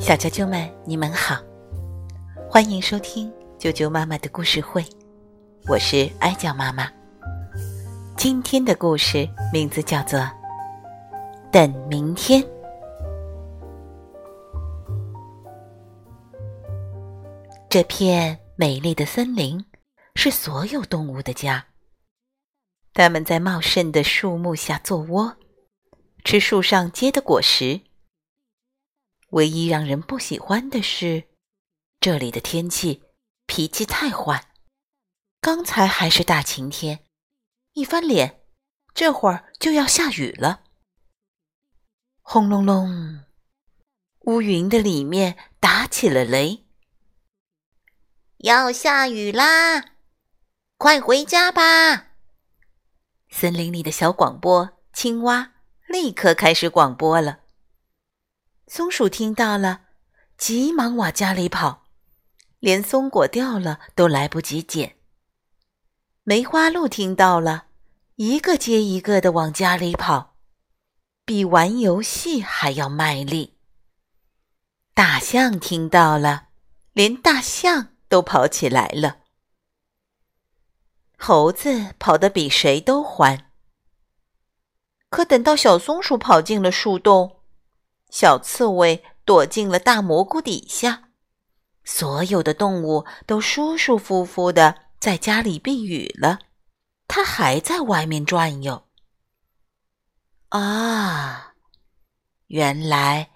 小啾啾们，你们好，欢迎收听啾啾妈妈的故事会，我是哀娇妈妈。今天的故事名字叫做《等明天》。这片美丽的森林是所有动物的家，它们在茂盛的树木下做窝，吃树上结的果实。唯一让人不喜欢的是，这里的天气脾气太坏。刚才还是大晴天，一翻脸，这会儿就要下雨了。轰隆隆，乌云的里面打起了雷。要下雨啦，快回家吧！森林里的小广播青蛙立刻开始广播了。松鼠听到了，急忙往家里跑，连松果掉了都来不及捡。梅花鹿听到了，一个接一个的往家里跑，比玩游戏还要卖力。大象听到了，连大象都跑起来了。猴子跑得比谁都欢，可等到小松鼠跑进了树洞。小刺猬躲进了大蘑菇底下，所有的动物都舒舒服服的在家里避雨了。它还在外面转悠。啊，原来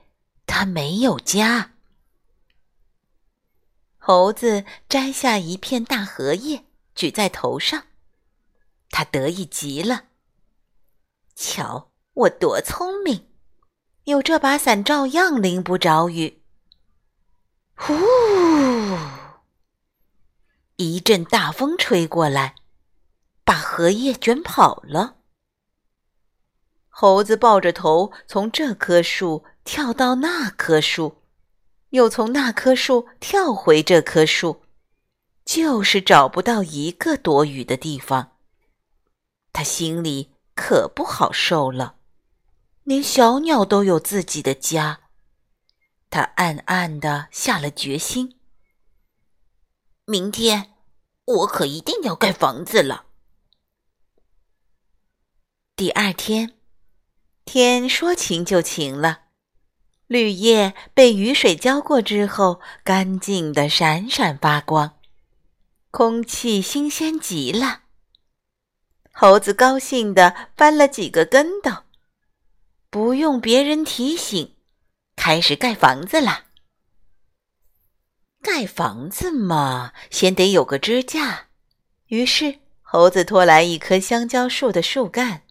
它没有家。猴子摘下一片大荷叶，举在头上，他得意极了。瞧，我多聪明！有这把伞，照样淋不着雨。呼！一阵大风吹过来，把荷叶卷跑了。猴子抱着头，从这棵树跳到那棵树，又从那棵树跳回这棵树，就是找不到一个躲雨的地方。他心里可不好受了。连小鸟都有自己的家，他暗暗的下了决心：明天我可一定要盖房子了。第二天，天说晴就晴了，绿叶被雨水浇过之后，干净的闪闪发光，空气新鲜极了。猴子高兴的翻了几个跟斗。不用别人提醒，开始盖房子啦。盖房子嘛，先得有个支架。于是猴子拖来一棵香蕉树的树干。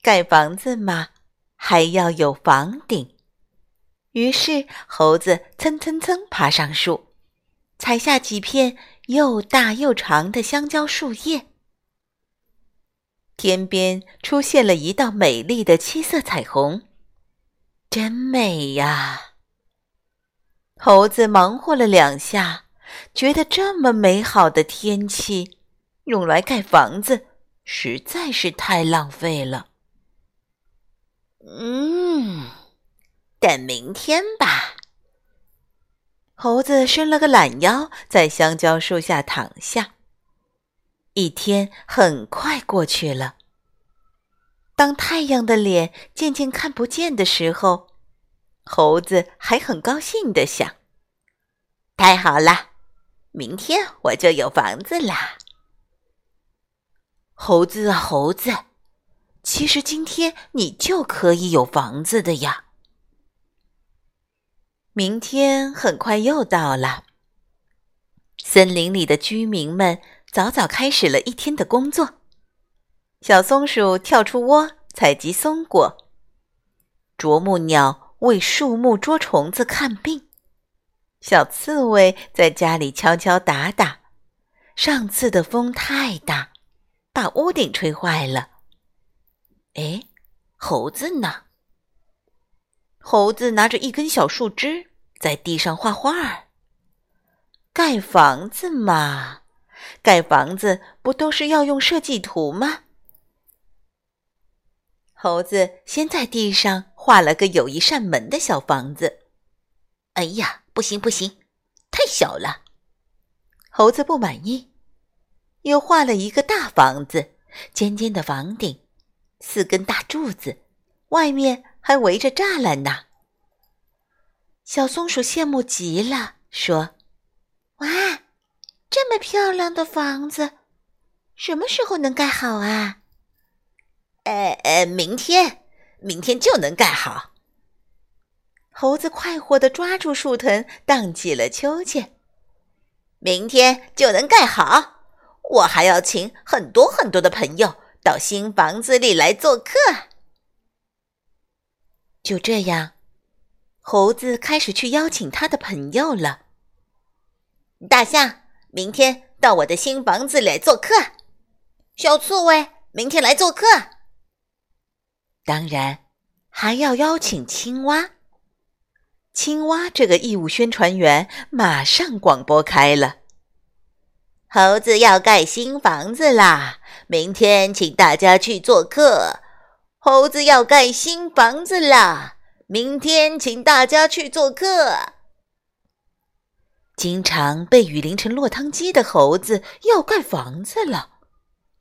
盖房子嘛，还要有房顶。于是猴子蹭蹭蹭爬上树，采下几片又大又长的香蕉树叶。天边出现了一道美丽的七色彩虹，真美呀！猴子忙活了两下，觉得这么美好的天气用来盖房子实在是太浪费了。嗯，等明天吧。猴子伸了个懒腰，在香蕉树下躺下。一天很快过去了。当太阳的脸渐渐看不见的时候，猴子还很高兴地想：“太好了，明天我就有房子啦！”猴子啊，猴子，其实今天你就可以有房子的呀！明天很快又到了，森林里的居民们。早早开始了一天的工作。小松鼠跳出窝采集松果，啄木鸟为树木捉虫子看病，小刺猬在家里敲敲打打。上次的风太大，把屋顶吹坏了。哎，猴子呢？猴子拿着一根小树枝在地上画画儿。盖房子嘛。盖房子不都是要用设计图吗？猴子先在地上画了个有一扇门的小房子。哎呀，不行不行，太小了！猴子不满意，又画了一个大房子，尖尖的房顶，四根大柱子，外面还围着栅栏呢。小松鼠羡慕极了，说：“，这么漂亮的房子，什么时候能盖好啊？”“呃呃，明天，明天就能盖好。”猴子快活地抓住树藤，荡起了秋千。明天就能盖好，我还要请很多很多的朋友到新房子里来做客。就这样，猴子开始去邀请他的朋友了。大象，明天到我的新房子来做客。小刺猬，明天来做客。当然，还要邀请青蛙。青蛙这个义务宣传员马上广播开了：“猴子要盖新房子啦，明天请大家去做客。猴子要盖新房子啦，明天请大家去做客。”经常被雨淋成落汤鸡的猴子要盖房子了，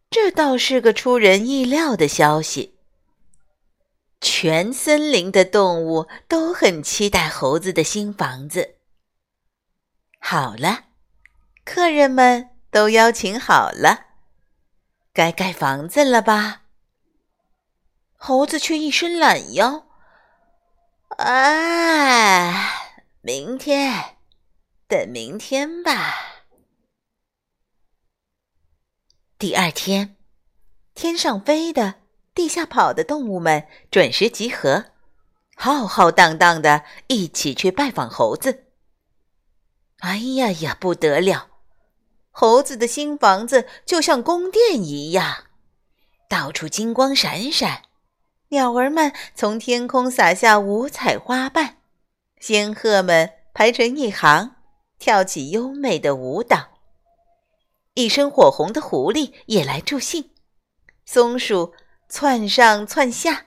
这倒是个出人意料的消息。全森林的动物都很期待猴子的新房子。好了，客人们都邀请好了，该盖房子了吧？猴子却一伸懒腰：“哎，明天，等明天吧。”第二天，天上飞的。地下跑的动物们准时集合，浩浩荡荡的一起去拜访猴子。哎呀呀，不得了！猴子的新房子就像宫殿一样，到处金光闪闪，鸟儿们从天空洒下五彩花瓣，仙鹤们排成一行，跳起优美的舞蹈。一身火红的狐狸也来助兴，松鼠。窜上窜下，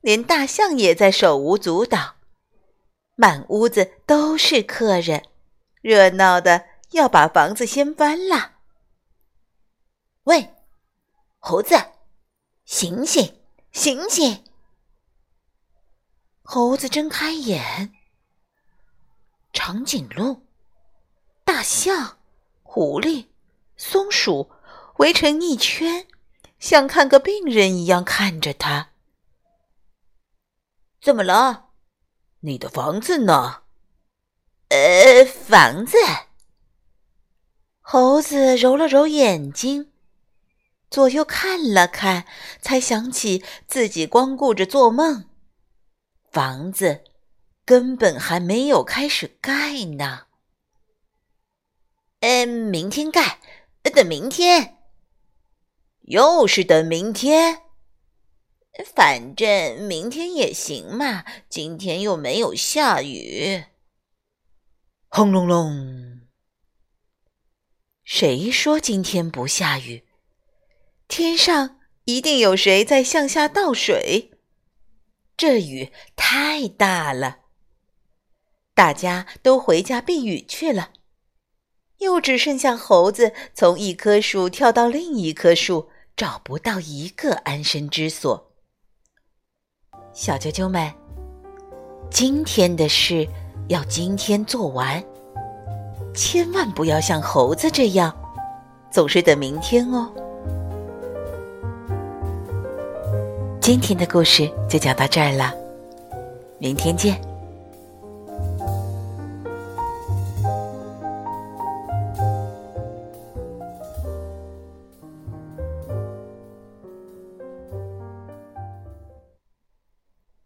连大象也在手舞足蹈，满屋子都是客人，热闹的要把房子掀翻了。喂，猴子，醒醒，醒醒！猴子睁开眼，长颈鹿、大象、狐狸、松鼠围成一圈。像看个病人一样看着他。怎么了？你的房子呢？呃，房子。猴子揉了揉眼睛，左右看了看，才想起自己光顾着做梦，房子根本还没有开始盖呢。嗯，明天盖，等明天。又是等明天，反正明天也行嘛。今天又没有下雨。轰隆隆！谁说今天不下雨？天上一定有谁在向下倒水。这雨太大了，大家都回家避雨去了。又只剩下猴子从一棵树跳到另一棵树。找不到一个安身之所，小啾啾们，今天的事要今天做完，千万不要像猴子这样，总是等明天哦。今天的故事就讲到这儿了，明天见。